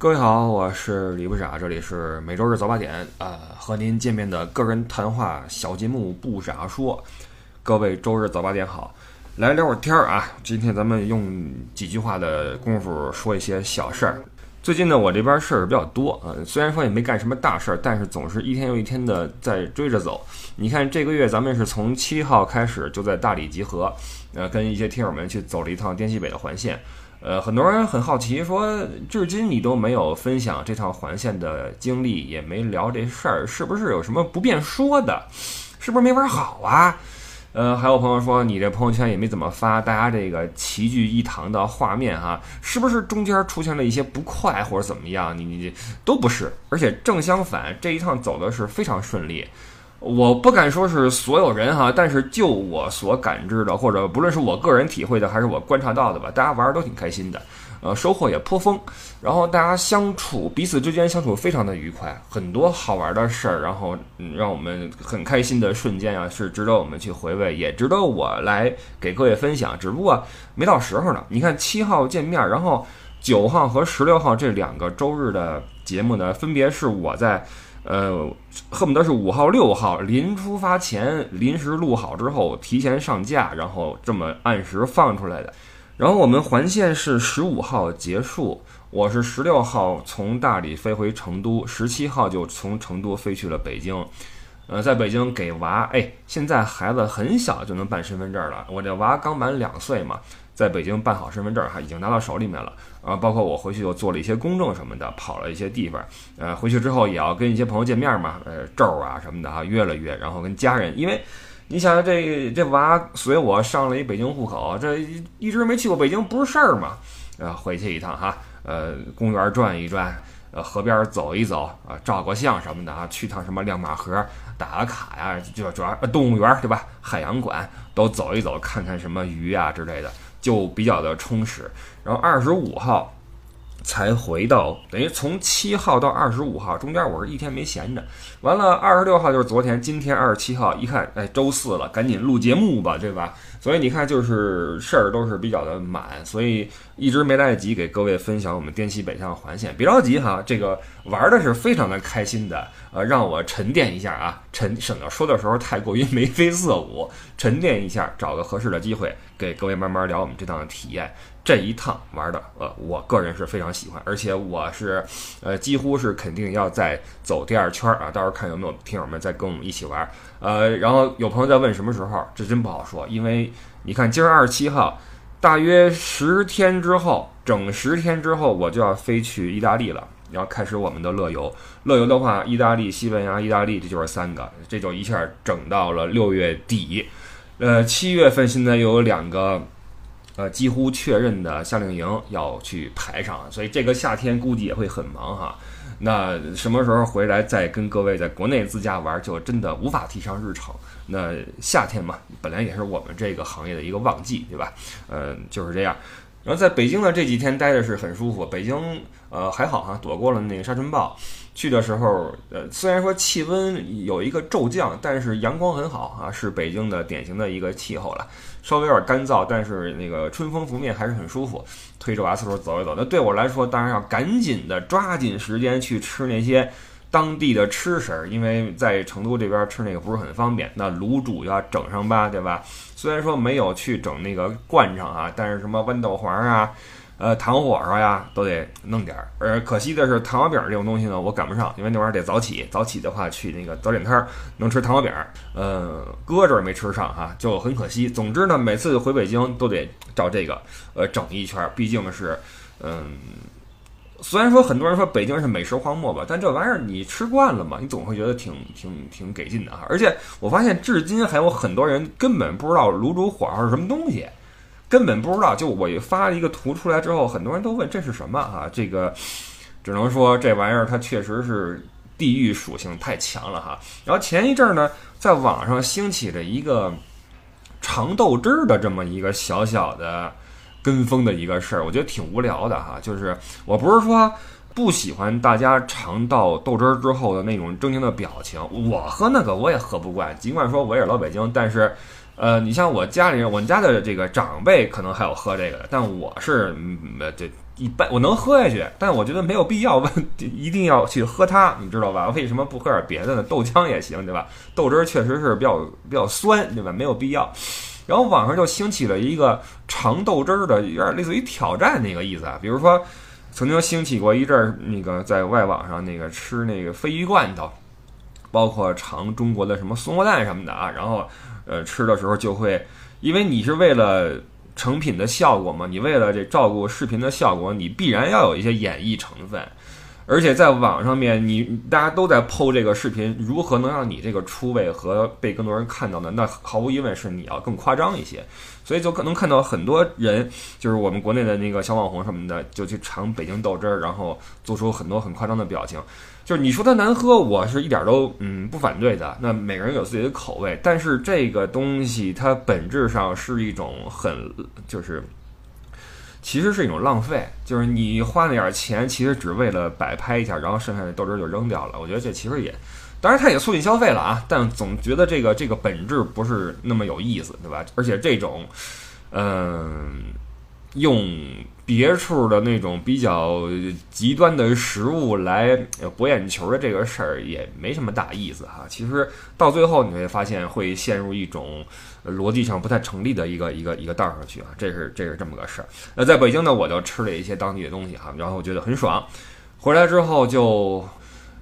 各位好，我是李不傻，这里是每周日早八点啊、和您见面的个人谈话小节目《不傻说》。各位周日早八点好，来聊会儿天儿啊！今天咱们用几句话的功夫说一些小事儿。最近呢，我这边事儿比较多啊、虽然说也没干什么大事儿，但是总是一天又一天的在追着走。你看这个月咱们是从七号开始就在大理集合，呃，跟一些听友们去走了一趟滇西北的环线。呃，很多人很好奇，说至今你都没有分享这趟环线的经历，也没聊这事儿，是不是有什么不便说的？是不是没玩好啊？呃，还有朋友说你这朋友圈也没怎么发大家这个齐聚一堂的画面哈，是不是中间出现了一些不快或者怎么样？你你都不是，而且正相反，这一趟走的是非常顺利。我不敢说是所有人哈，但是就我所感知的，或者不论是我个人体会的，还是我观察到的吧，大家玩的都挺开心的，呃，收获也颇丰。然后大家相处，彼此之间相处非常的愉快，很多好玩的事儿，然后、嗯、让我们很开心的瞬间啊，是值得我们去回味，也值得我来给各位分享。只不过没到时候呢。你看七号见面，然后九号和十六号这两个周日的节目呢，分别是我在。呃，恨不得是五号、六号临出发前临时录好之后，提前上架，然后这么按时放出来的。然后我们环线是十五号结束，我是十六号从大理飞回成都，十七号就从成都飞去了北京。呃，在北京给娃，哎，现在孩子很小就能办身份证了。我这娃刚满两岁嘛，在北京办好身份证，哈已经拿到手里面了。啊，包括我回去又做了一些公证什么的，跑了一些地方。呃，回去之后也要跟一些朋友见面嘛，呃，咒啊什么的哈，约了约，然后跟家人，因为你想这这娃随我上了一北京户口，这一直没去过北京不是事儿嘛。呃，回去一趟哈，呃，公园转一转，呃，河边走一走啊，照个相什么的啊，去趟什么亮马河打个卡呀，就主要动物园对吧？海洋馆都走一走，看看什么鱼啊之类的，就比较的充实。然后二十五号才回到，等于从七号到二十五号中间我是一天没闲着。完了，二十六号就是昨天，今天二十七号，一看，哎，周四了，赶紧录节目吧，对吧？所以你看，就是事儿都是比较的满，所以一直没来得及给各位分享我们滇西北向环线。别着急哈，这个玩的是非常的开心的，呃，让我沉淀一下啊，沉省得说的时候太过于眉飞色舞，沉淀一下，找个合适的机会给各位慢慢聊我们这趟的体验。这一趟玩的，呃，我个人是非常喜欢，而且我是，呃，几乎是肯定要再走第二圈啊，到时候看有没有听友们再跟我们一起玩，呃，然后有朋友在问什么时候，这真不好说，因为你看今儿二十七号，大约十天之后，整十天之后我就要飞去意大利了，然后开始我们的乐游。乐游的话，意大利、西班牙、意大利，这就是三个，这就一下整到了六月底，呃，七月份现在又有两个。呃，几乎确认的夏令营要去排上，所以这个夏天估计也会很忙哈。那什么时候回来再跟各位在国内自驾玩，就真的无法提上日程。那夏天嘛，本来也是我们这个行业的一个旺季，对吧？嗯、就是这样。然后在北京呢，这几天待的是很舒服。北京呃还好哈，躲过了那个沙尘暴。去的时候，呃，虽然说气温有一个骤降，但是阳光很好啊，是北京的典型的一个气候了。稍微有点干燥，但是那个春风拂面还是很舒服。推着娃四处走一走，那对我来说，当然要赶紧的抓紧时间去吃那些当地的吃食，因为在成都这边吃那个不是很方便。那卤煮要整上吧，对吧？虽然说没有去整那个灌肠啊，但是什么豌豆黄啊。呃，糖火烧呀，都得弄点儿。而可惜的是，糖油饼这种东西呢，我赶不上，因为那玩意儿得早起。早起的话，去那个早点摊儿能吃糖油饼。呃，搁这儿没吃上哈，就很可惜。总之呢，每次回北京都得照这个呃整一圈，毕竟是嗯。虽然说很多人说北京是美食荒漠吧，但这玩意儿你吃惯了嘛，你总会觉得挺挺挺给劲的哈。而且我发现至今还有很多人根本不知道卤煮火烧是什么东西。根本不知道，就我发了一个图出来之后，很多人都问这是什么啊？这个只能说这玩意儿它确实是地域属性太强了哈。然后前一阵儿呢，在网上兴起了一个尝豆汁儿的这么一个小小的跟风的一个事儿，我觉得挺无聊的哈。就是我不是说不喜欢大家尝到豆汁儿之后的那种狰狞的表情，我喝那个我也喝不惯，尽管说我也是老北京，但是。呃，你像我家里人，我们家的这个长辈可能还有喝这个的，但我是嗯这一般，我能喝下去，但我觉得没有必要问 一定要去喝它，你知道吧？为什么不喝点别的呢？豆浆也行，对吧？豆汁儿确实是比较比较酸，对吧？没有必要。然后网上就兴起了一个尝豆汁儿的，有点类似于挑战那个意思啊。比如说，曾经兴起过一阵儿，那个在外网上那个吃那个鲱鱼罐头，包括尝中国的什么松花蛋什么的啊，然后。呃，吃的时候就会，因为你是为了成品的效果嘛，你为了这照顾视频的效果，你必然要有一些演绎成分，而且在网上面，你大家都在剖这个视频，如何能让你这个出位和被更多人看到呢？那毫无疑问是你要更夸张一些，所以就可能看到很多人，就是我们国内的那个小网红什么的，就去尝北京豆汁儿，然后做出很多很夸张的表情。就是你说它难喝，我是一点都嗯不反对的。那每个人有自己的口味，但是这个东西它本质上是一种很就是，其实是一种浪费。就是你花那点钱，其实只为了摆拍一下，然后剩下的豆汁就扔掉了。我觉得这其实也，当然它也促进消费了啊，但总觉得这个这个本质不是那么有意思，对吧？而且这种，嗯。用别处的那种比较极端的食物来博眼球的这个事儿也没什么大意思哈。其实到最后你会发现会陷入一种逻辑上不太成立的一个一个一个道上去啊。这是这是这么个事儿。那在北京呢，我就吃了一些当地的东西哈，然后我觉得很爽。回来之后就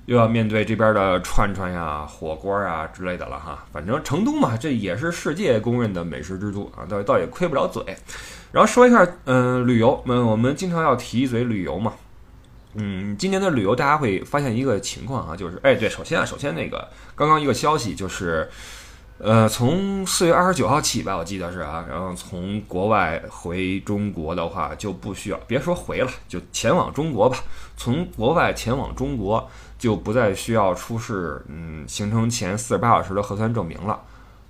又要面对这边的串串呀、火锅啊之类的了哈。反正成都嘛，这也是世界公认的美食之都啊，倒倒也亏不了嘴。然后说一下，嗯，旅游，嗯，我们经常要提一嘴旅游嘛，嗯，今年的旅游大家会发现一个情况啊，就是，哎，对，首先啊，首先那个刚刚一个消息就是，呃，从四月二十九号起吧，我记得是啊，然后从国外回中国的话就不需要，别说回了，就前往中国吧，从国外前往中国就不再需要出示，嗯，行程前四十八小时的核酸证明了。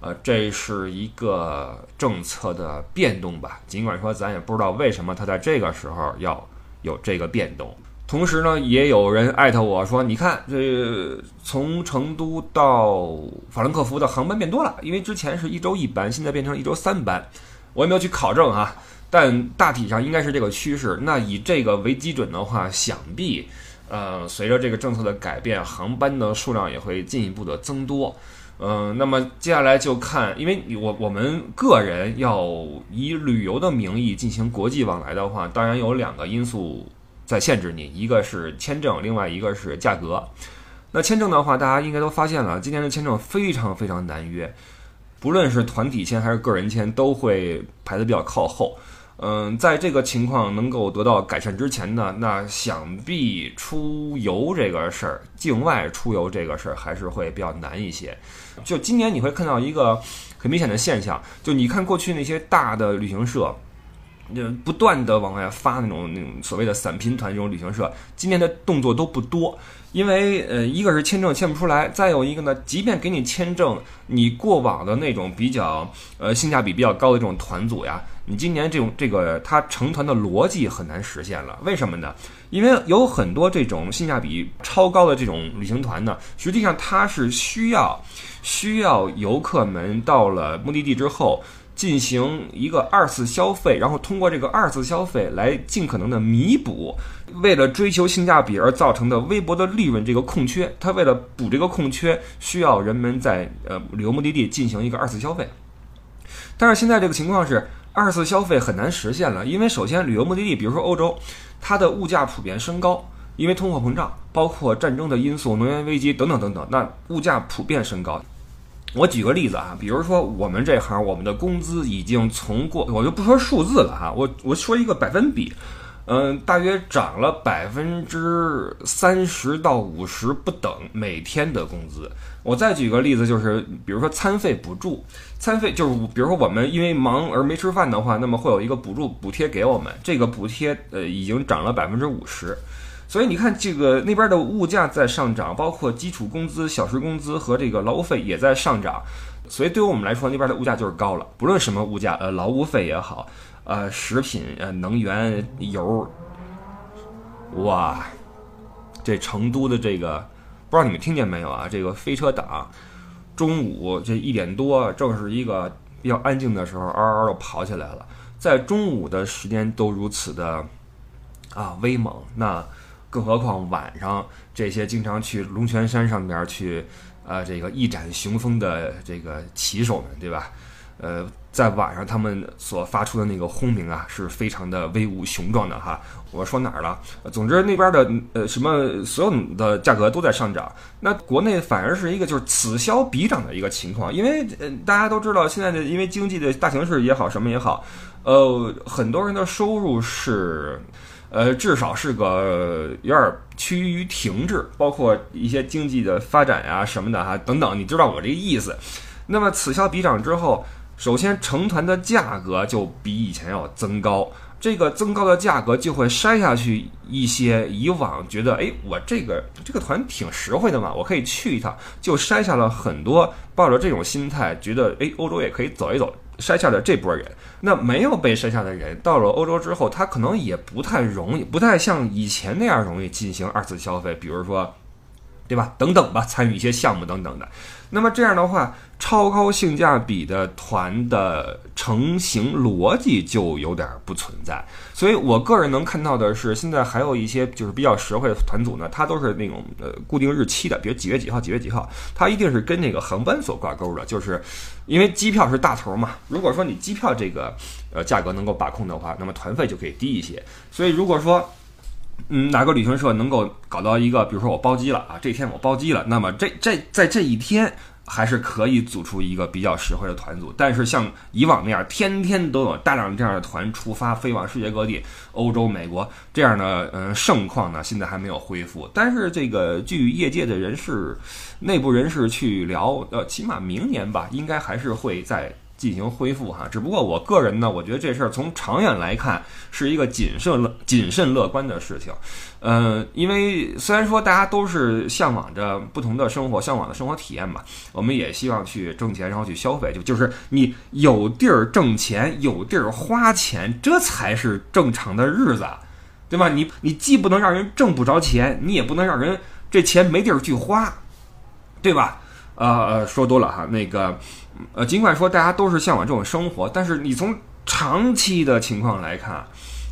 呃，这是一个政策的变动吧？尽管说咱也不知道为什么他在这个时候要有这个变动。同时呢，也有人艾特我说：“你看，这从成都到法兰克福的航班变多了，因为之前是一周一班，现在变成一周三班。”我也没有去考证哈，但大体上应该是这个趋势。那以这个为基准的话，想必呃，随着这个政策的改变，航班的数量也会进一步的增多。嗯，那么接下来就看，因为我我们个人要以旅游的名义进行国际往来的话，当然有两个因素在限制你，一个是签证，另外一个是价格。那签证的话，大家应该都发现了，今年的签证非常非常难约，不论是团体签还是个人签，都会排的比较靠后。嗯，在这个情况能够得到改善之前呢，那想必出游这个事儿，境外出游这个事儿还是会比较难一些。就今年你会看到一个很明显的现象，就你看过去那些大的旅行社，就不断的往外发那种那种所谓的散拼团这种旅行社，今年的动作都不多。因为呃，一个是签证签不出来，再有一个呢，即便给你签证，你过往的那种比较呃性价比比较高的这种团组呀，你今年这种这个它成团的逻辑很难实现了。为什么呢？因为有很多这种性价比超高的这种旅行团呢，实际上它是需要需要游客们到了目的地之后。进行一个二次消费，然后通过这个二次消费来尽可能的弥补，为了追求性价比而造成的微薄的利润这个空缺，它为了补这个空缺，需要人们在呃旅游目的地进行一个二次消费。但是现在这个情况是二次消费很难实现了，因为首先旅游目的地，比如说欧洲，它的物价普遍升高，因为通货膨胀，包括战争的因素、能源危机等等等等，那物价普遍升高。我举个例子啊，比如说我们这行，我们的工资已经从过，我就不说数字了哈，我我说一个百分比，嗯，大约涨了百分之三十到五十不等每天的工资。我再举个例子，就是比如说餐费补助，餐费就是比如说我们因为忙而没吃饭的话，那么会有一个补助补贴给我们，这个补贴呃已经涨了百分之五十。所以你看，这个那边的物价在上涨，包括基础工资、小时工资和这个劳务费也在上涨。所以对于我们来说，那边的物价就是高了。不论什么物价，呃，劳务费也好，呃，食品、呃，能源、油，哇，这成都的这个，不知道你们听见没有啊？这个飞车党，中午这一点多，正是一个比较安静的时候，嗷嗷的跑起来了。在中午的时间都如此的啊威猛，那更何况晚上这些经常去龙泉山上边去啊这个一展雄风的这个骑手们，对吧？呃，在晚上他们所发出的那个轰鸣啊，是非常的威武雄壮的哈。我说哪儿了？总之那边的呃什么所有的价格都在上涨，那国内反而是一个就是此消彼长的一个情况，因为呃大家都知道现在的因为经济的大形势也好什么也好，呃很多人的收入是呃至少是个有点趋于停滞，包括一些经济的发展呀什么的哈等等，你知道我这个意思。那么此消彼长之后。首先，成团的价格就比以前要增高，这个增高的价格就会筛下去一些以往觉得，哎，我这个这个团挺实惠的嘛，我可以去一趟，就筛下了很多抱着这种心态觉得，哎，欧洲也可以走一走，筛下的这波人。那没有被筛下的人，到了欧洲之后，他可能也不太容易，不太像以前那样容易进行二次消费，比如说，对吧？等等吧，参与一些项目等等的。那么这样的话，超高性价比的团的成型逻辑就有点不存在。所以我个人能看到的是，现在还有一些就是比较实惠的团组呢，它都是那种呃固定日期的，比如几月几号、几月几号，它一定是跟那个航班所挂钩的。就是因为机票是大头嘛，如果说你机票这个呃价格能够把控的话，那么团费就可以低一些。所以如果说嗯哪个旅行社能够搞到一个，比如说我包机了啊，这天我包机了，那么这这在这一天。还是可以组出一个比较实惠的团组，但是像以往那样，天天都有大量这样的团出发飞往世界各地、欧洲、美国这样的嗯盛况呢，现在还没有恢复。但是这个据业界的人士、内部人士去聊，呃，起码明年吧，应该还是会在。进行恢复哈，只不过我个人呢，我觉得这事儿从长远来看是一个谨慎乐、谨慎乐观的事情。嗯，因为虽然说大家都是向往着不同的生活、向往的生活体验嘛，我们也希望去挣钱，然后去消费，就就是你有地儿挣钱，有地儿花钱，这才是正常的日子，对吧？你你既不能让人挣不着钱，你也不能让人这钱没地儿去花，对吧？呃，说多了哈，那个。呃，尽管说大家都是向往这种生活，但是你从长期的情况来看，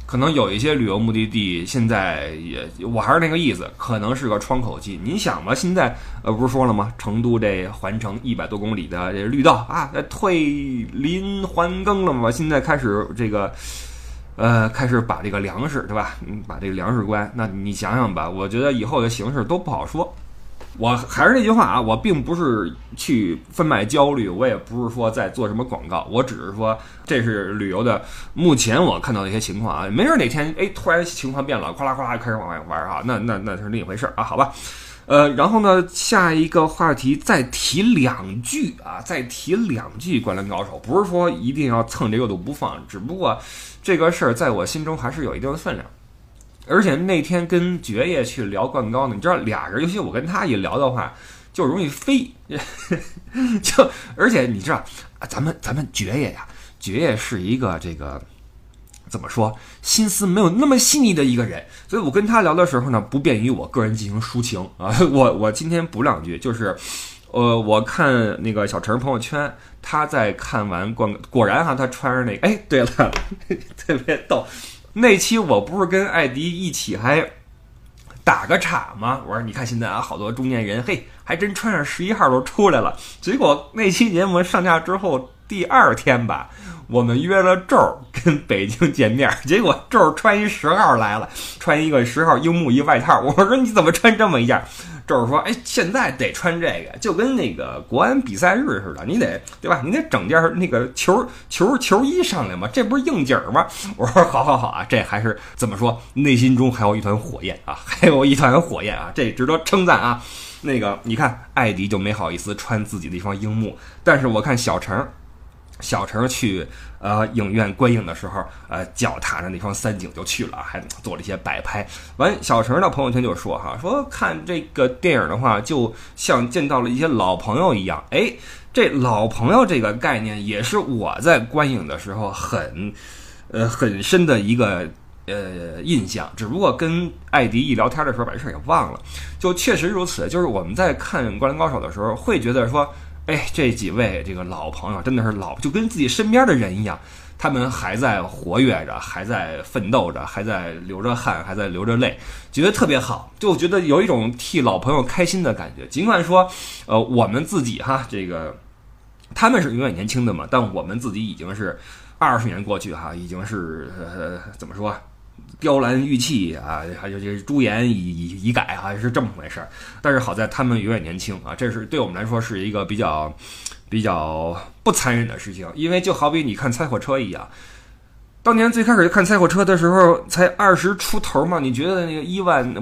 可能有一些旅游目的地现在也，我还是那个意思，可能是个窗口期。你想吧，现在呃不是说了吗？成都这环城一百多公里的这绿道啊，退林还耕了嘛？现在开始这个，呃，开始把这个粮食对吧？嗯，把这个粮食关。那你想想吧，我觉得以后的形势都不好说。我还是那句话啊，我并不是去贩卖焦虑，我也不是说在做什么广告，我只是说这是旅游的目前我看到的一些情况啊，没准哪天哎突然情况变了，咵啦咵啦开始往外玩啊，那那那是另一回事啊，好吧，呃，然后呢，下一个话题再提两句啊，再提两句《灌篮高手》，不是说一定要蹭这个都不放，只不过这个事儿在我心中还是有一定的分量。而且那天跟爵爷去聊灌高呢，你知道俩人，尤其我跟他一聊的话，就容易飞，就而且你知道，咱们咱们爵爷呀，爵爷是一个这个怎么说，心思没有那么细腻的一个人，所以我跟他聊的时候呢，不便于我个人进行抒情啊。我我今天补两句，就是，呃，我看那个小陈朋友圈，他在看完灌，果然哈，他穿着那个，哎，对了，特别逗。那期我不是跟艾迪一起还打个岔吗？我说你看现在啊，好多中年人，嘿，还真穿上十一号都出来了。结果那期节目上架之后第二天吧，我们约了周儿跟北京见面，结果周儿穿一十号来了，穿一个十号樱木一外套。我说你怎么穿这么一件？就是说，哎，现在得穿这个，就跟那个国安比赛日似的，你得对吧？你得整件那个球球球衣上来嘛，这不是应景吗？我说好好好啊，这还是怎么说？内心中还有一团火焰啊，还有一团火焰啊，这值得称赞啊。那个你看，艾迪就没好意思穿自己的一双樱木，但是我看小陈。小陈去呃影院观影的时候，呃脚踏着那双三井就去了，还做了一些摆拍。完，小陈的朋友圈就说哈，说看这个电影的话，就像见到了一些老朋友一样。哎，这老朋友这个概念也是我在观影的时候很呃很深的一个呃印象。只不过跟艾迪一聊天的时候，把这事儿给忘了。就确实如此，就是我们在看《灌篮高手》的时候，会觉得说。哎，这几位这个老朋友真的是老，就跟自己身边的人一样，他们还在活跃着，还在奋斗着，还在流着汗，还在流着泪，觉得特别好，就觉得有一种替老朋友开心的感觉。尽管说，呃，我们自己哈，这个他们是永远年轻的嘛，但我们自己已经是二十年过去哈，已经是呃怎么说？雕栏玉砌啊，还有这朱颜已已已改啊，是这么回事儿。但是好在他们永远年轻啊，这是对我们来说是一个比较比较不残忍的事情。因为就好比你看《猜火车》一样，当年最开始看《猜火车》的时候才二十出头嘛，你觉得那个伊万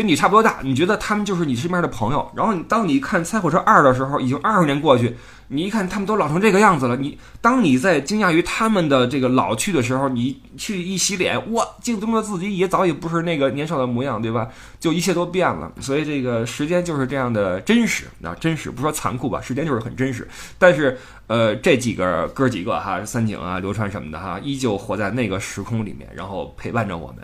跟你差不多大，你觉得他们就是你身边的朋友。然后当你看《猜火车二》的时候，已经二十年过去。你一看他们都老成这个样子了，你当你在惊讶于他们的这个老去的时候，你去一洗脸，哇，镜中的自己也早已不是那个年少的模样，对吧？就一切都变了。所以这个时间就是这样的真实啊，真实不说残酷吧，时间就是很真实。但是呃，这几个哥几个哈，三井啊、流川什么的哈，依旧活在那个时空里面，然后陪伴着我们。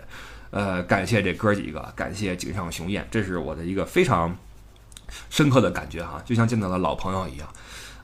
呃，感谢这哥几个，感谢井上雄彦，这是我的一个非常深刻的感觉哈，就像见到了老朋友一样。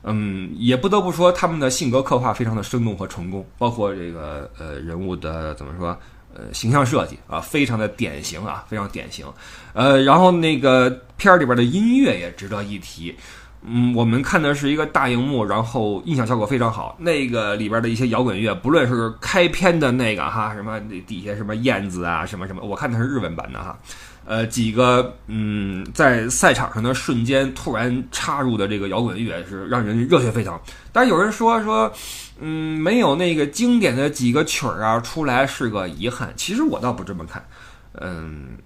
嗯，也不得不说他们的性格刻画非常的生动和成功，包括这个呃人物的怎么说呃形象设计啊，非常的典型啊，非常典型。呃，然后那个片儿里边的音乐也值得一提。嗯，我们看的是一个大荧幕，然后音响效果非常好。那个里边的一些摇滚乐，不论是开篇的那个哈，什么底下什么燕子啊，什么什么，我看的是日文版的哈。呃，几个嗯，在赛场上的瞬间突然插入的这个摇滚乐是让人热血沸腾。但是有人说说，嗯，没有那个经典的几个曲儿啊出来是个遗憾。其实我倒不这么看，嗯，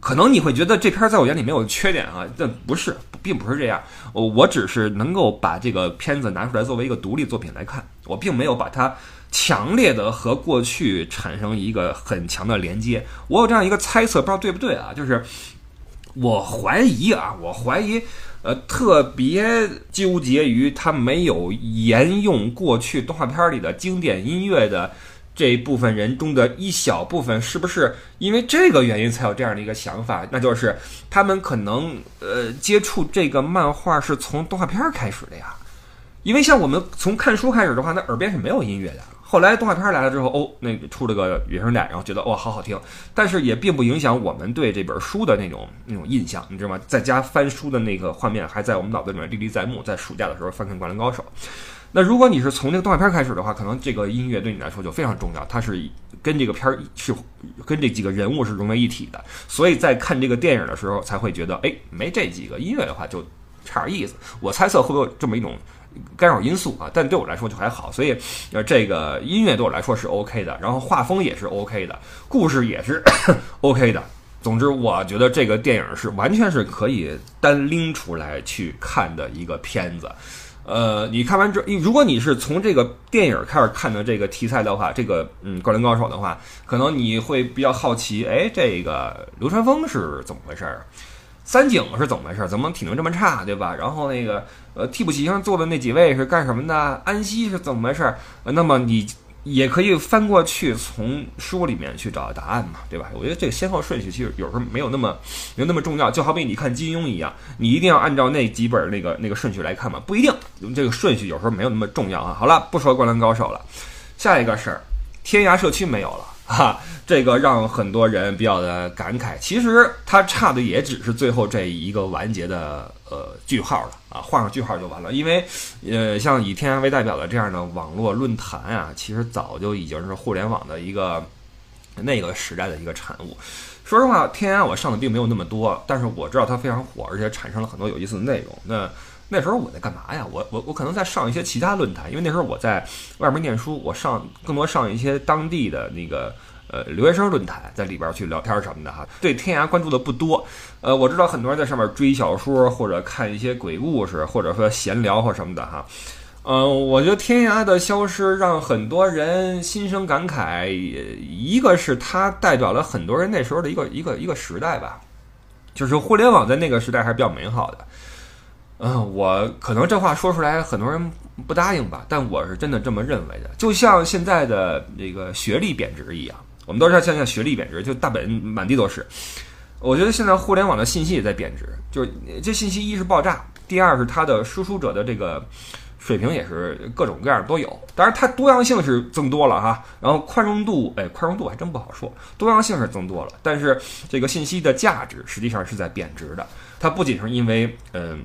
可能你会觉得这片在我眼里没有缺点啊，但不是，并不是这样。我我只是能够把这个片子拿出来作为一个独立作品来看，我并没有把它。强烈的和过去产生一个很强的连接，我有这样一个猜测，不知道对不对啊？就是我怀疑啊，我怀疑，呃，特别纠结于他没有沿用过去动画片里的经典音乐的这一部分人中的一小部分，是不是因为这个原因才有这样的一个想法？那就是他们可能呃接触这个漫画是从动画片开始的呀，因为像我们从看书开始的话，那耳边是没有音乐的。后来动画片来了之后，哦，那出了个原声带，然后觉得哇，好好听，但是也并不影响我们对这本书的那种那种印象，你知道吗？在家翻书的那个画面还在我们脑子里面历历在目。在暑假的时候翻看《灌篮高手》，那如果你是从这个动画片开始的话，可能这个音乐对你来说就非常重要，它是跟这个片儿是跟这几个人物是融为一体的，所以在看这个电影的时候才会觉得，哎，没这几个音乐的话就差点意思。我猜测会不会有这么一种。干扰因素啊，但对我来说就还好，所以呃，这个音乐对我来说是 OK 的，然后画风也是 OK 的，故事也是 OK 的。总之，我觉得这个电影是完全是可以单拎出来去看的一个片子。呃，你看完之，如果你是从这个电影开始看的这个题材的话，这个嗯，灌篮高手的话，可能你会比较好奇，哎，这个流川枫是怎么回事儿？三井是怎么回事儿？怎么体能这么差，对吧？然后那个呃替补席上坐的那几位是干什么的？安西是怎么回事儿？那么你也可以翻过去从书里面去找答案嘛，对吧？我觉得这个先后顺序其实有时候没有那么没有那么重要，就好比你看金庸一样，你一定要按照那几本那个那个顺序来看嘛，不一定。这个顺序有时候没有那么重要啊。好了，不说灌篮高手了，下一个事儿，天涯社区没有了。哈，这个让很多人比较的感慨。其实它差的也只是最后这一个完结的呃句号了啊，画上句号就完了。因为呃，像以天涯为代表的这样的网络论坛啊，其实早就已经是互联网的一个那个时代的一个产物。说实话，天涯我上的并没有那么多，但是我知道它非常火，而且产生了很多有意思的内容。那那时候我在干嘛呀？我我我可能在上一些其他论坛，因为那时候我在外面念书，我上更多上一些当地的那个留学生论坛，在里边去聊天什么的哈。对天涯关注的不多，呃，我知道很多人在上面追小说或者看一些鬼故事，或者说闲聊或什么的哈。嗯，我觉得天涯的消失让很多人心生感慨，一个是它代表了很多人那时候的一个一个一个时代吧，就是互联网在那个时代还是比较美好的。嗯，我可能这话说出来很多人不答应吧，但我是真的这么认为的。就像现在的这个学历贬值一样，我们都知道现在学历贬值，就大本满地都是。我觉得现在互联网的信息也在贬值，就是这信息一是爆炸，第二是它的输出者的这个水平也是各种各样都有。当然，它多样性是增多了哈，然后宽容度，哎，宽容度还真不好说，多样性是增多了，但是这个信息的价值实际上是在贬值的。它不仅是因为嗯。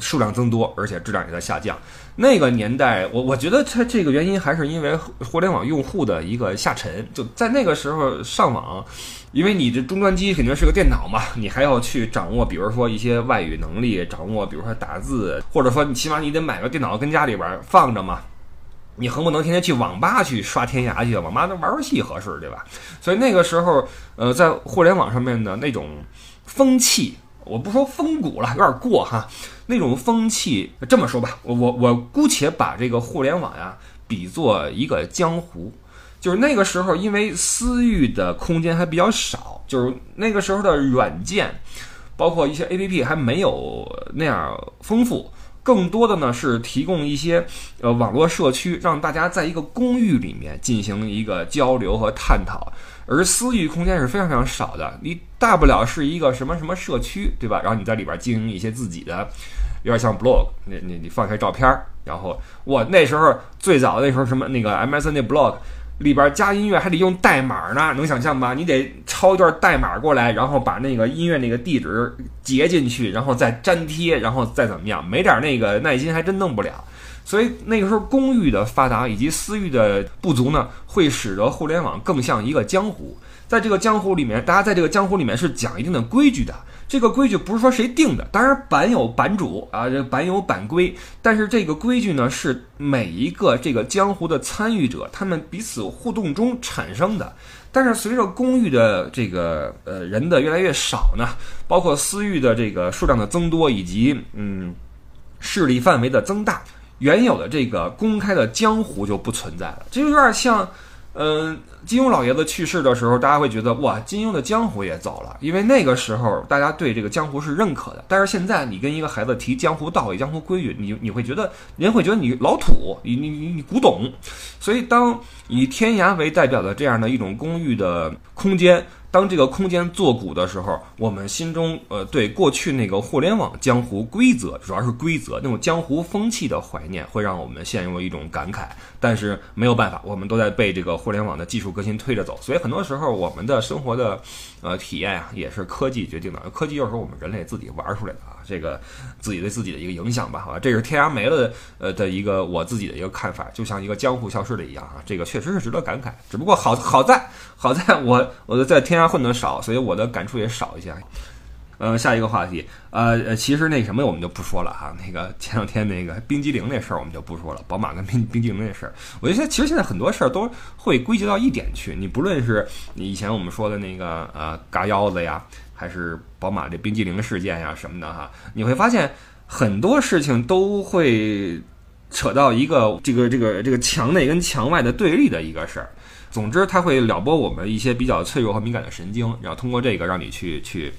数量增多，而且质量也在下降。那个年代，我我觉得它这个原因还是因为互联网用户的一个下沉。就在那个时候上网，因为你这终端机肯定是个电脑嘛，你还要去掌握，比如说一些外语能力，掌握比如说打字，或者说你起码你得买个电脑跟家里边放着嘛。你横不能天天去网吧去刷天涯去，网吧那玩游戏合适对吧？所以那个时候，呃，在互联网上面的那种风气。我不说风骨了，有点过哈。那种风气，这么说吧，我我我姑且把这个互联网呀比作一个江湖，就是那个时候，因为私域的空间还比较少，就是那个时候的软件，包括一些 APP 还没有那样丰富，更多的呢是提供一些呃网络社区，让大家在一个公寓里面进行一个交流和探讨。而私域空间是非常非常少的，你大不了是一个什么什么社区，对吧？然后你在里边经营一些自己的，有点像 blog，你你你放一些照片儿，然后我那时候最早那时候什么那个 MSN 那 blog 里边加音乐还得用代码呢，能想象吧？你得抄一段代码过来，然后把那个音乐那个地址截进去，然后再粘贴，然后再怎么样？没点那个耐心还真弄不了。所以那个时候，公域的发达以及私域的不足呢，会使得互联网更像一个江湖。在这个江湖里面，大家在这个江湖里面是讲一定的规矩的。这个规矩不是说谁定的，当然版有版主啊，这版有版规。但是这个规矩呢，是每一个这个江湖的参与者他们彼此互动中产生的。但是随着公域的这个呃人的越来越少呢，包括私域的这个数量的增多，以及嗯势力范围的增大。原有的这个公开的江湖就不存在了，这就有点像，嗯，金庸老爷子去世的时候，大家会觉得哇，金庸的江湖也走了，因为那个时候大家对这个江湖是认可的。但是现在你跟一个孩子提江湖道义、江湖规矩，你你会觉得人会觉得你老土，你你你你古董。所以，当以天涯为代表的这样的一种公寓的空间。当这个空间做古的时候，我们心中呃对过去那个互联网江湖规则，主要是规则那种江湖风气的怀念，会让我们陷入一种感慨。但是没有办法，我们都在被这个互联网的技术革新推着走，所以很多时候我们的生活的呃体验啊，也是科技决定的。科技又是我们人类自己玩出来的啊，这个自己对自己的一个影响吧，好吧，这是天涯没了呃的一个我自己的一个看法，就像一个江湖消失了一样啊，这个确实是值得感慨。只不过好好在好在我我在天涯混的少，所以我的感触也少一些。呃，下一个话题，呃呃，其实那什么我们就不说了哈。那个前两天那个冰激凌那事儿我们就不说了，宝马跟冰冰激凌那事儿，我觉得其实现在很多事儿都会归结到一点去。你不论是你以前我们说的那个呃嘎腰子呀，还是宝马这冰激凌事件呀什么的哈，你会发现很多事情都会扯到一个这个这个这个墙内跟墙外的对立的一个事儿。总之，它会撩拨我们一些比较脆弱和敏感的神经，然后通过这个让你去去。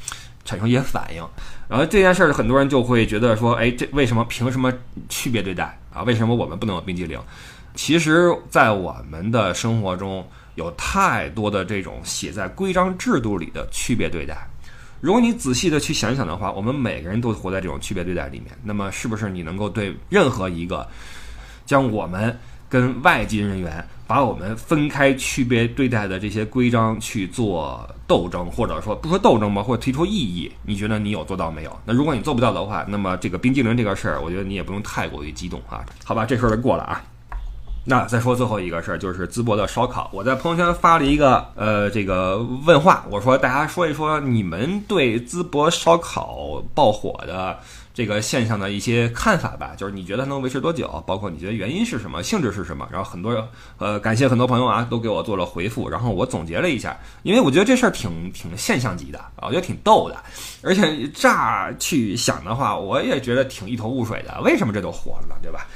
产生一些反应，然后这件事儿，很多人就会觉得说，哎，这为什么凭什么区别对待啊？为什么我们不能有冰激凌？其实，在我们的生活中有太多的这种写在规章制度里的区别对待。如果你仔细的去想想的话，我们每个人都活在这种区别对待里面。那么，是不是你能够对任何一个将我们跟外籍人员？把我们分开、区别对待的这些规章去做斗争，或者说不说斗争吧，或者提出异议，你觉得你有做到没有？那如果你做不到的话，那么这个冰激凌这个事儿，我觉得你也不用太过于激动啊。好吧，这事儿就过了啊。那再说最后一个事儿，就是淄博的烧烤。我在朋友圈发了一个呃这个问话，我说大家说一说你们对淄博烧烤爆火的。这个现象的一些看法吧，就是你觉得它能维持多久？包括你觉得原因是什么，性质是什么？然后很多呃，感谢很多朋友啊，都给我做了回复。然后我总结了一下，因为我觉得这事儿挺挺现象级的啊，我觉得挺逗的，而且乍去想的话，我也觉得挺一头雾水的。为什么这都火了呢？对吧？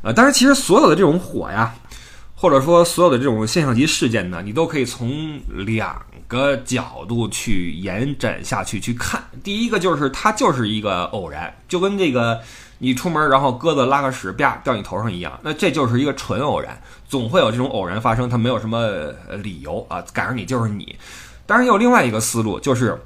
呃，当然，其实所有的这种火呀，或者说所有的这种现象级事件呢，你都可以从两。个角度去延展下去去看，第一个就是它就是一个偶然，就跟这个你出门然后鸽子拉个屎啪掉你头上一样，那这就是一个纯偶然，总会有这种偶然发生，它没有什么理由啊，赶上你就是你。当然也，有另外一个思路，就是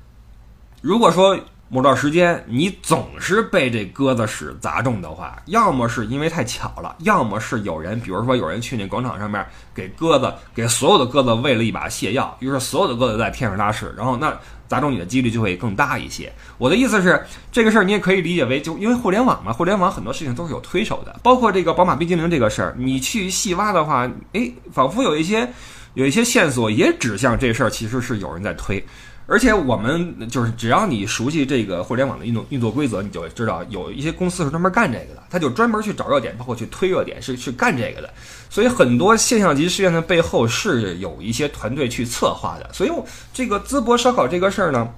如果说某段时间你总是被这鸽子屎砸中的话，要么是因为太巧了，要么是有人，比如说有人去那广场上面给鸽子给所有的鸽子喂了一把泻药，于是所有的鸽子在天上拉屎，然后那砸中你的几率就会更大一些。我的意思是，这个事儿你也可以理解为，就因为互联网嘛，互联网很多事情都是有推手的，包括这个宝马冰激凌这个事儿，你去细挖的话，诶，仿佛有一些有一些线索也指向这事儿其实是有人在推。而且我们就是，只要你熟悉这个互联网的运动运作规则，你就知道有一些公司是专门干这个的，他就专门去找热点，包括去推热点，是去干这个的。所以很多现象级事件的背后是有一些团队去策划的。所以这个淄博烧烤这个事儿呢，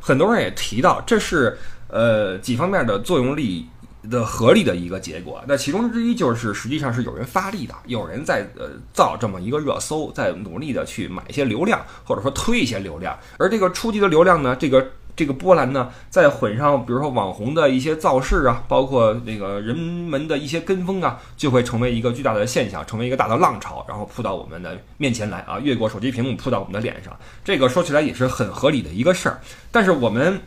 很多人也提到，这是呃几方面的作用力。的合力的一个结果，那其中之一就是实际上是有人发力的，有人在呃造这么一个热搜，在努力的去买一些流量，或者说推一些流量。而这个初级的流量呢，这个这个波澜呢，再混上比如说网红的一些造势啊，包括那个人们的一些跟风啊，就会成为一个巨大的现象，成为一个大的浪潮，然后扑到我们的面前来啊，越过手机屏幕扑到我们的脸上。这个说起来也是很合理的一个事儿，但是我们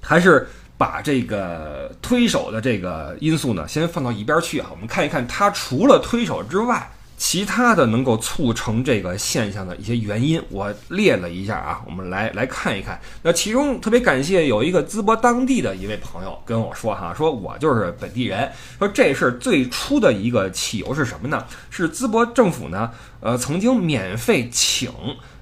还是。把这个推手的这个因素呢，先放到一边去啊。我们看一看它除了推手之外，其他的能够促成这个现象的一些原因，我列了一下啊。我们来来看一看。那其中特别感谢有一个淄博当地的一位朋友跟我说哈，说我就是本地人，说这事最初的一个起由是什么呢？是淄博政府呢，呃，曾经免费请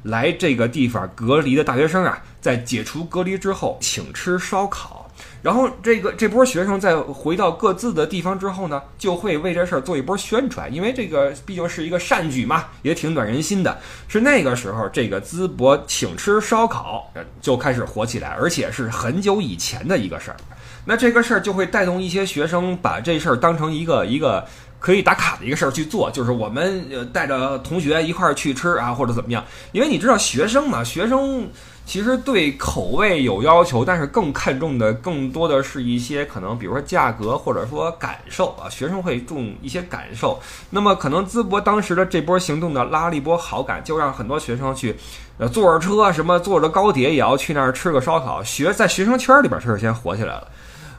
来这个地方隔离的大学生啊，在解除隔离之后，请吃烧烤。然后这个这波学生在回到各自的地方之后呢，就会为这事儿做一波宣传，因为这个毕竟是一个善举嘛，也挺暖人心的。是那个时候，这个淄博请吃烧烤就开始火起来，而且是很久以前的一个事儿。那这个事儿就会带动一些学生把这事儿当成一个一个可以打卡的一个事儿去做，就是我们呃带着同学一块儿去吃啊，或者怎么样。因为你知道学生嘛，学生。其实对口味有要求，但是更看重的更多的是一些可能，比如说价格或者说感受啊。学生会重一些感受，那么可能淄博当时的这波行动呢，拉了一波好感，就让很多学生去，呃，坐着车什么，坐着高铁也要去那儿吃个烧烤。学在学生圈里边，这是先火起来了。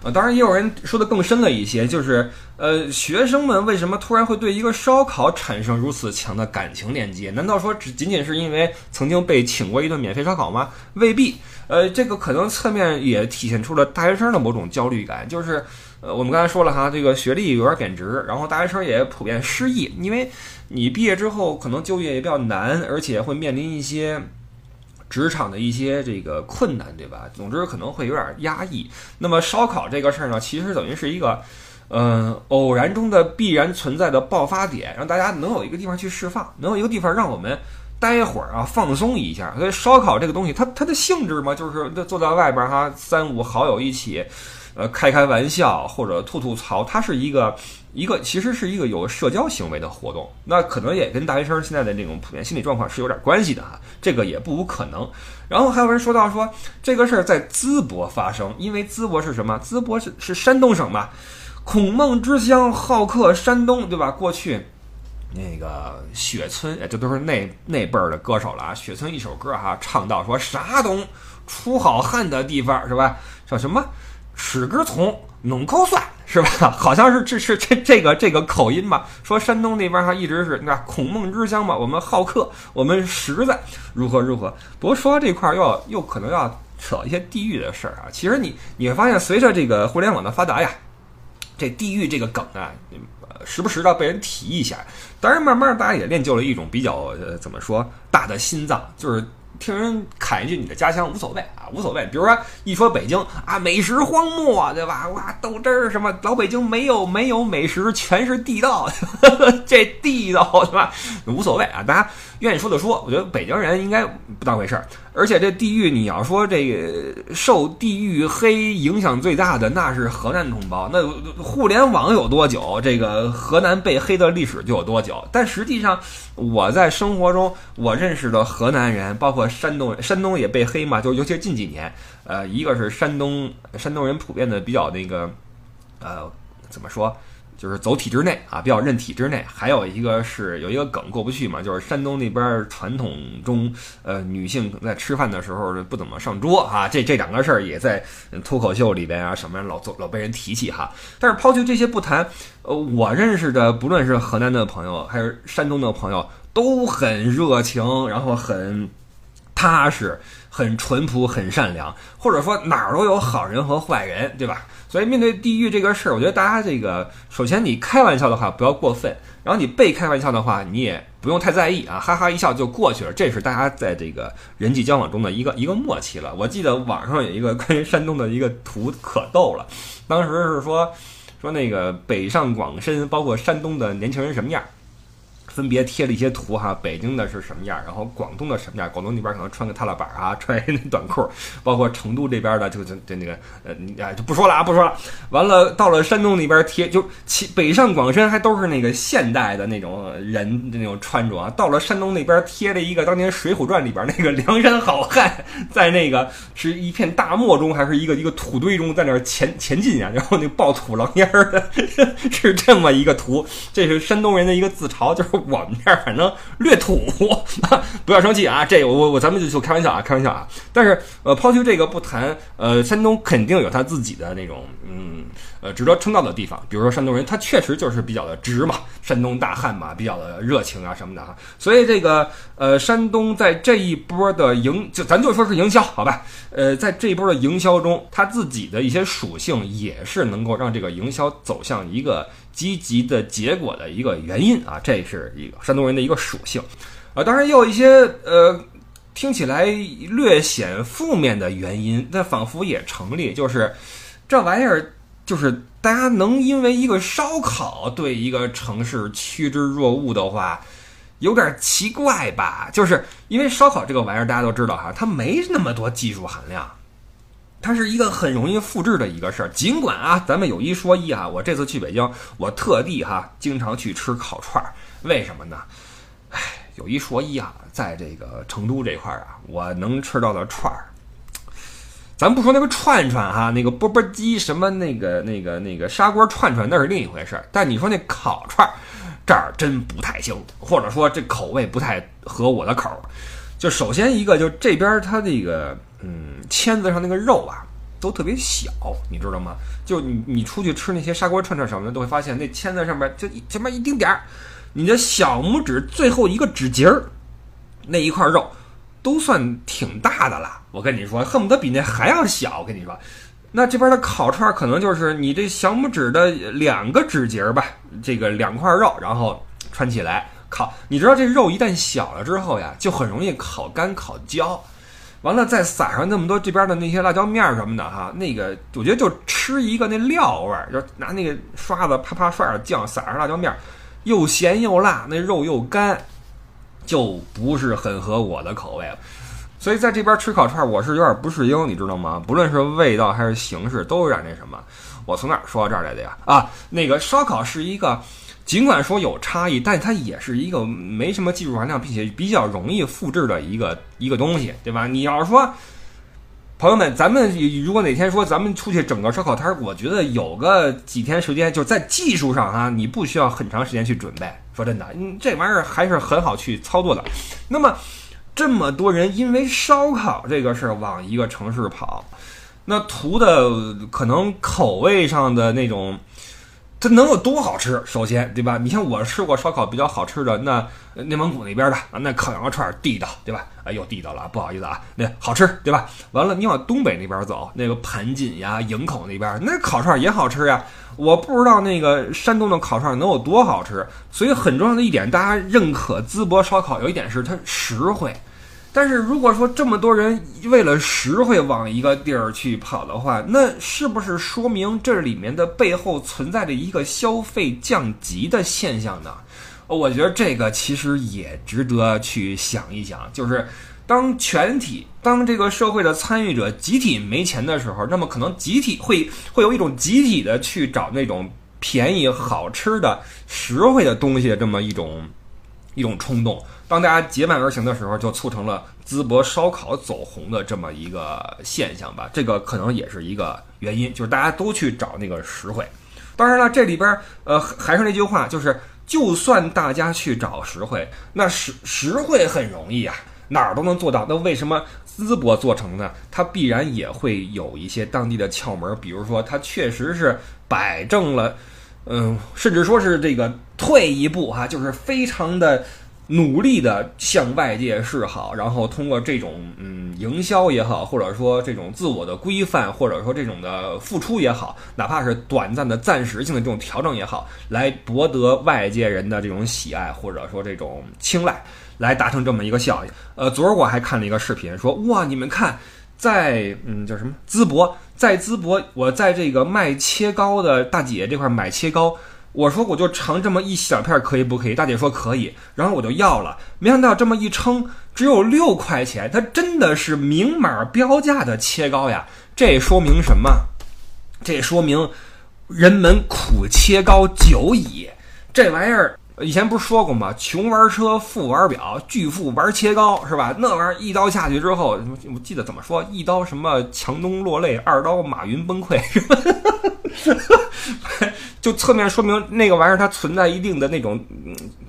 呃，当然也有人说的更深了一些，就是，呃，学生们为什么突然会对一个烧烤产生如此强的感情链接？难道说只仅仅是因为曾经被请过一顿免费烧烤吗？未必。呃，这个可能侧面也体现出了大学生的某种焦虑感，就是，呃，我们刚才说了哈，这个学历有点贬值，然后大学生也普遍失意，因为你毕业之后可能就业也比较难，而且会面临一些。职场的一些这个困难，对吧？总之可能会有点压抑。那么烧烤这个事儿呢，其实等于是一个，嗯，偶然中的必然存在的爆发点，让大家能有一个地方去释放，能有一个地方让我们待会儿啊，放松一下。所以烧烤这个东西，它它的性质嘛，就是坐在外边哈，三五好友一起，呃，开开玩笑或者吐吐槽，它是一个。一个其实是一个有社交行为的活动，那可能也跟大学生现在的这种普遍心理状况是有点关系的哈，这个也不无可能。然后还有人说到说这个事儿在淄博发生，因为淄博是什么？淄博是是山东省嘛，孔孟之乡，好客山东，对吧？过去那个雪村，这都是那那辈儿的歌手了啊。雪村一首歌哈，唱到说啥东出好汉的地方是吧？叫什么？吃根葱，弄口蒜。是吧？好像是这是这这个这个口音吧？说山东那边哈一直是那孔孟之乡嘛，我们好客，我们实在，如何如何？不过说到这块儿，又又可能要扯一些地域的事儿啊。其实你你会发现，随着这个互联网的发达呀，这地域这个梗啊，时不时的被人提一下。当然，慢慢大家也练就了一种比较呃怎么说大的心脏，就是。听人侃一句你的家乡无所谓啊，无所谓。比如说一说北京啊，美食荒漠，对吧？哇，豆汁儿什么老北京没有没有美食，全是地道，这地道对吧？无所谓啊，大家愿意说就说。我觉得北京人应该不当回事儿。而且这地域，你要说这个受地域黑影响最大的，那是河南同胞。那互联网有多久，这个河南被黑的历史就有多久。但实际上，我在生活中我认识的河南人，包括山东，山东也被黑嘛，就尤其近几年，呃，一个是山东山东人普遍的比较那个，呃，怎么说？就是走体制内啊，比较认体制内。还有一个是有一个梗过不去嘛，就是山东那边传统中，呃，女性在吃饭的时候不怎么上桌啊。这这两个事儿也在脱口秀里边啊什么老做老被人提起哈。但是抛去这些不谈，呃，我认识的不论是河南的朋友还是山东的朋友，都很热情，然后很踏实。很淳朴，很善良，或者说哪儿都有好人和坏人，对吧？所以面对地狱这个事儿，我觉得大家这个，首先你开玩笑的话不要过分，然后你被开玩笑的话，你也不用太在意啊，哈哈一笑就过去了，这是大家在这个人际交往中的一个 一个默契了。我记得网上有一个关于山东的一个图可逗了，当时是说说那个北上广深，包括山东的年轻人什么样。分别贴了一些图哈，北京的是什么样，然后广东的什么样？广东那边可能穿个踏拉板啊，穿那短裤，包括成都这边的就就就那个呃，啊就不说了啊，不说了。完了，到了山东那边贴，就其北上广深还都是那个现代的那种人的那种穿着啊。到了山东那边贴了一个当年《水浒传》里边那个梁山好汉，在那个是一片大漠中，还是一个一个土堆中，在那儿前前进啊，然后那暴土狼烟儿的，是这么一个图。这是山东人的一个自嘲，就是。我们这儿反正略土，不要生气啊！这我我我咱们就就开玩笑啊，开玩笑啊！但是呃，抛去这个不谈，呃，山东肯定有他自己的那种嗯呃值得称道的地方，比如说山东人，他确实就是比较的直嘛，山东大汉嘛，比较的热情啊什么的哈。所以这个呃，山东在这一波的营，就咱就说是营销好吧？呃，在这一波的营销中，他自己的一些属性也是能够让这个营销走向一个。积极的结果的一个原因啊，这是一个山东人的一个属性，啊，当然也有一些呃听起来略显负面的原因，但仿佛也成立，就是这玩意儿就是大家能因为一个烧烤对一个城市趋之若鹜的话，有点奇怪吧？就是因为烧烤这个玩意儿大家都知道哈，它没那么多技术含量。它是一个很容易复制的一个事儿，尽管啊，咱们有一说一啊，我这次去北京，我特地哈经常去吃烤串儿，为什么呢？唉，有一说一啊，在这个成都这块儿啊，我能吃到的串儿，咱不说那个串串哈，那个钵钵鸡什么那个那个那个砂锅串串那是另一回事儿，但你说那烤串儿，这儿真不太行，或者说这口味不太合我的口儿。就首先一个，就这边它这个。嗯，签子上那个肉啊，都特别小，你知道吗？就你你出去吃那些砂锅串串什么的，都会发现那签子上面就前面一丁点儿，你的小拇指最后一个指节儿那一块肉，都算挺大的了。我跟你说，恨不得比那还要小。我跟你说，那这边的烤串可能就是你这小拇指的两个指节儿吧，这个两块肉，然后串起来烤。你知道这肉一旦小了之后呀，就很容易烤干烤焦。完了，再撒上那么多这边的那些辣椒面什么的哈，那个我觉得就吃一个那料味儿，就拿那个刷子啪啪刷点酱，撒上辣椒面，又咸又辣，那肉又干，就不是很合我的口味了。所以在这边吃烤串，我是有点不适应，你知道吗？不论是味道还是形式，都有点那什么。我从哪儿说到这儿来的呀？啊，那个烧烤是一个。尽管说有差异，但它也是一个没什么技术含量，并且比较容易复制的一个一个东西，对吧？你要是说，朋友们，咱们如果哪天说咱们出去整个烧烤摊儿，我觉得有个几天时间，就在技术上啊，你不需要很长时间去准备。说真的，嗯，这玩意儿还是很好去操作的。那么，这么多人因为烧烤这个事儿往一个城市跑，那图的可能口味上的那种。它能有多好吃？首先，对吧？你像我吃过烧烤比较好吃的，那内蒙古那边的啊，那烤羊肉串地道，对吧？哎，又地道了，不好意思啊，那好吃，对吧？完了，你往东北那边走，那个盘锦呀、营口那边，那烤串也好吃呀。我不知道那个山东的烤串能有多好吃，所以很重要的一点，大家认可淄博烧烤有一点是它实惠。但是如果说这么多人为了实惠往一个地儿去跑的话，那是不是说明这里面的背后存在着一个消费降级的现象呢？我觉得这个其实也值得去想一想。就是当全体、当这个社会的参与者集体没钱的时候，那么可能集体会会有一种集体的去找那种便宜、好吃的、实惠的东西的这么一种一种冲动。当大家结伴而行的时候，就促成了淄博烧烤走红的这么一个现象吧。这个可能也是一个原因，就是大家都去找那个实惠。当然了，这里边呃还是那句话，就是就算大家去找实惠，那实实惠很容易啊，哪儿都能做到。那为什么淄博做成呢？它必然也会有一些当地的窍门，比如说它确实是摆正了，嗯，甚至说是这个退一步哈，就是非常的。努力的向外界示好，然后通过这种嗯营销也好，或者说这种自我的规范，或者说这种的付出也好，哪怕是短暂的、暂时性的这种调整也好，来博得外界人的这种喜爱，或者说这种青睐，来达成这么一个效应。呃，昨儿我还看了一个视频，说哇，你们看，在嗯叫什么淄博，在淄博，我在这个卖切糕的大姐这块买切糕。我说我就尝这么一小片可以不可以？大姐说可以，然后我就要了。没想到这么一称只有六块钱，它真的是明码标价的切糕呀！这说明什么？这说明人们苦切糕久矣。这玩意儿以前不是说过吗？穷玩车，富玩表，巨富玩切糕，是吧？那玩意儿一刀下去之后，我记得怎么说？一刀什么强东落泪，二刀马云崩溃，就侧面说明那个玩意儿它存在一定的那种，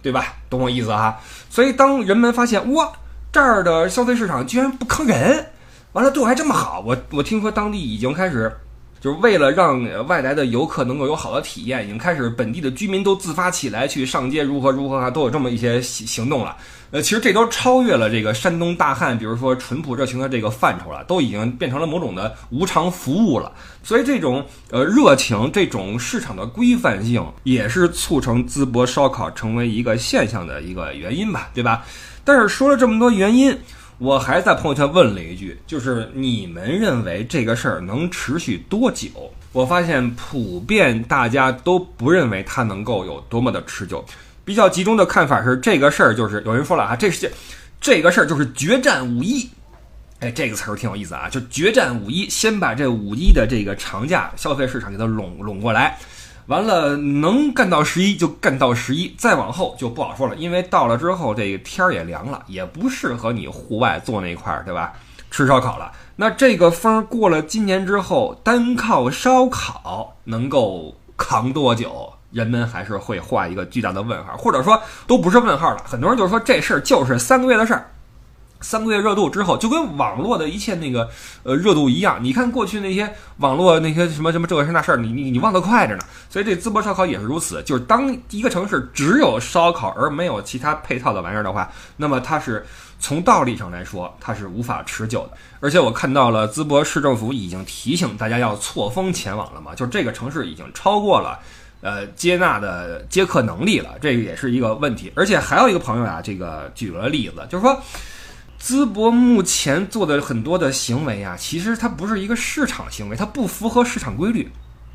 对吧？懂我意思哈？所以当人们发现哇，这儿的消费市场居然不坑人，完了对我还这么好，我我听说当地已经开始。就是为了让外来的游客能够有好的体验，已经开始本地的居民都自发起来去上街，如何如何啊，都有这么一些行行动了。呃，其实这都超越了这个山东大汉，比如说淳朴热情的这个范畴了，都已经变成了某种的无偿服务了。所以这种呃热情，这种市场的规范性，也是促成淄博烧烤成为一个现象的一个原因吧，对吧？但是说了这么多原因。我还在朋友圈问了一句，就是你们认为这个事儿能持续多久？我发现普遍大家都不认为它能够有多么的持久。比较集中的看法是，这个事儿就是有人说了啊，这是这个事儿就是决战五一。哎，这个词儿挺有意思啊，就决战五一，先把这五一的这个长假消费市场给它拢拢过来。完了，能干到十一就干到十一，再往后就不好说了，因为到了之后这个天儿也凉了，也不适合你户外坐那块儿，对吧？吃烧烤了。那这个风过了今年之后，单靠烧烤能够扛多久？人们还是会画一个巨大的问号，或者说都不是问号了。很多人就说这事儿就是三个月的事儿。三个月热度之后，就跟网络的一切那个呃热度一样。你看过去那些网络那些什么什么这个事那事儿，你你你忘得快着呢。所以这淄博烧烤也是如此，就是当一个城市只有烧烤而没有其他配套的玩意儿的话，那么它是从道理上来说它是无法持久的。而且我看到了淄博市政府已经提醒大家要错峰前往了嘛，就是这个城市已经超过了呃接纳的接客能力了，这个也是一个问题。而且还有一个朋友啊，这个举了例子，就是说。淄博目前做的很多的行为啊，其实它不是一个市场行为，它不符合市场规律。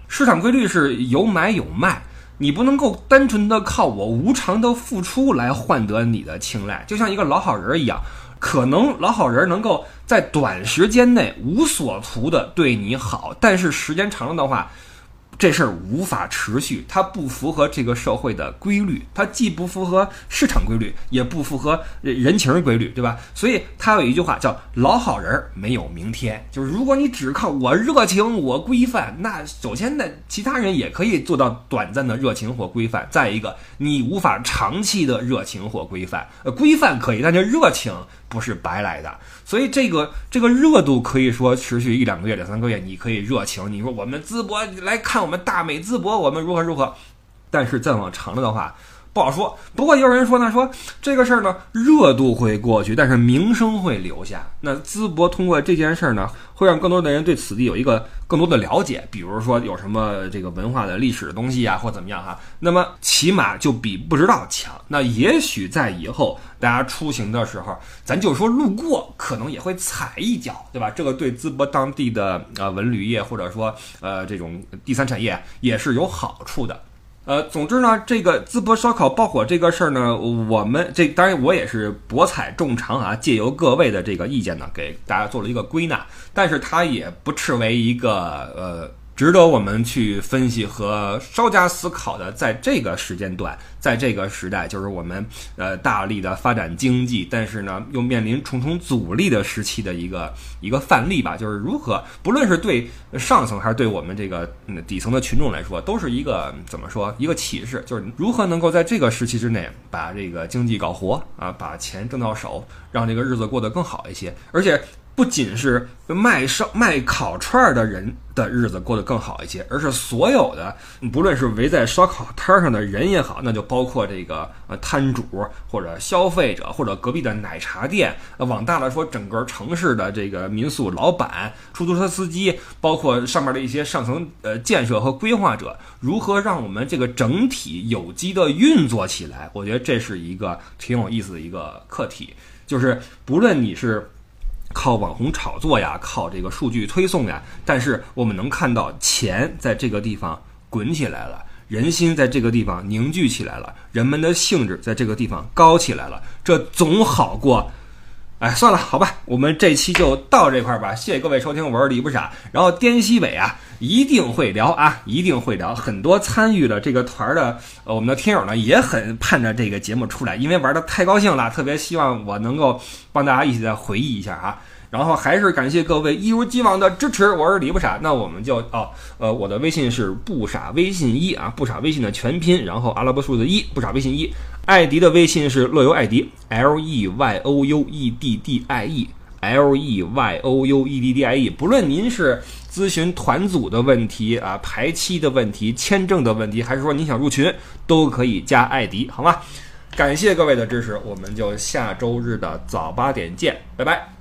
市场规律是有买有卖，你不能够单纯的靠我无偿的付出来换得你的青睐。就像一个老好人一样，可能老好人能够在短时间内无所图的对你好，但是时间长了的话。这事儿无法持续，它不符合这个社会的规律，它既不符合市场规律，也不符合人情规律，对吧？所以他有一句话叫“老好人没有明天”，就是如果你只靠我热情、我规范，那首先呢，其他人也可以做到短暂的热情或规范。再一个，你无法长期的热情或规范，呃，规范可以，但是热情。不是白来的，所以这个这个热度可以说持续一两个月、两三个月，你可以热情。你说我们淄博来看我们大美淄博，我们如何如何？但是再往长了的话。不好说，不过也有人说呢，说这个事儿呢，热度会过去，但是名声会留下。那淄博通过这件事儿呢，会让更多的人对此地有一个更多的了解，比如说有什么这个文化的历史的东西啊，或怎么样哈。那么起码就比不知道强。那也许在以后大家出行的时候，咱就说路过，可能也会踩一脚，对吧？这个对淄博当地的呃文旅业或者说呃这种第三产业也是有好处的。呃，总之呢，这个淄博烧烤爆火这个事儿呢，我们这当然我也是博采众长啊，借由各位的这个意见呢，给大家做了一个归纳。但是它也不斥为一个呃值得我们去分析和稍加思考的。在这个时间段，在这个时代，就是我们呃大力的发展经济，但是呢又面临重重阻力的时期的一个一个范例吧。就是如何，不论是对上层还是对我们这个底层的群众来说，都是一个怎么说一个启示，就是如何能够在这个时期之内把这个经济搞活啊，把钱挣到手，让这个日子过得更好一些，而且。不仅是卖烧卖烤串的人的日子过得更好一些，而是所有的，不论是围在烧烤摊上的人也好，那就包括这个呃摊主或者消费者，或者隔壁的奶茶店，呃往大了说，整个城市的这个民宿老板、出租车司机，包括上面的一些上层呃建设和规划者，如何让我们这个整体有机的运作起来？我觉得这是一个挺有意思的一个课题，就是不论你是。靠网红炒作呀，靠这个数据推送呀，但是我们能看到钱在这个地方滚起来了，人心在这个地方凝聚起来了，人们的兴致在这个地方高起来了，这总好过。哎，算了，好吧，我们这期就到这块儿吧。谢谢各位收听，我是李不傻。然后滇西北啊，一定会聊啊，一定会聊。很多参与了这个团的呃，我们的听友呢，也很盼着这个节目出来，因为玩的太高兴了，特别希望我能够帮大家一起再回忆一下啊。然后还是感谢各位一如既往的支持，我是李不傻。那我们就哦，呃，我的微信是不傻微信一啊，不傻微信的全拼，然后阿拉伯数字一，不傻微信一。艾迪的微信是乐游艾迪，L E Y O U E D D I E，L E Y O U E D D I E。不论您是咨询团组的问题啊、排期的问题、签证的问题，还是说您想入群，都可以加艾迪，好吗？感谢各位的支持，我们就下周日的早八点见，拜拜。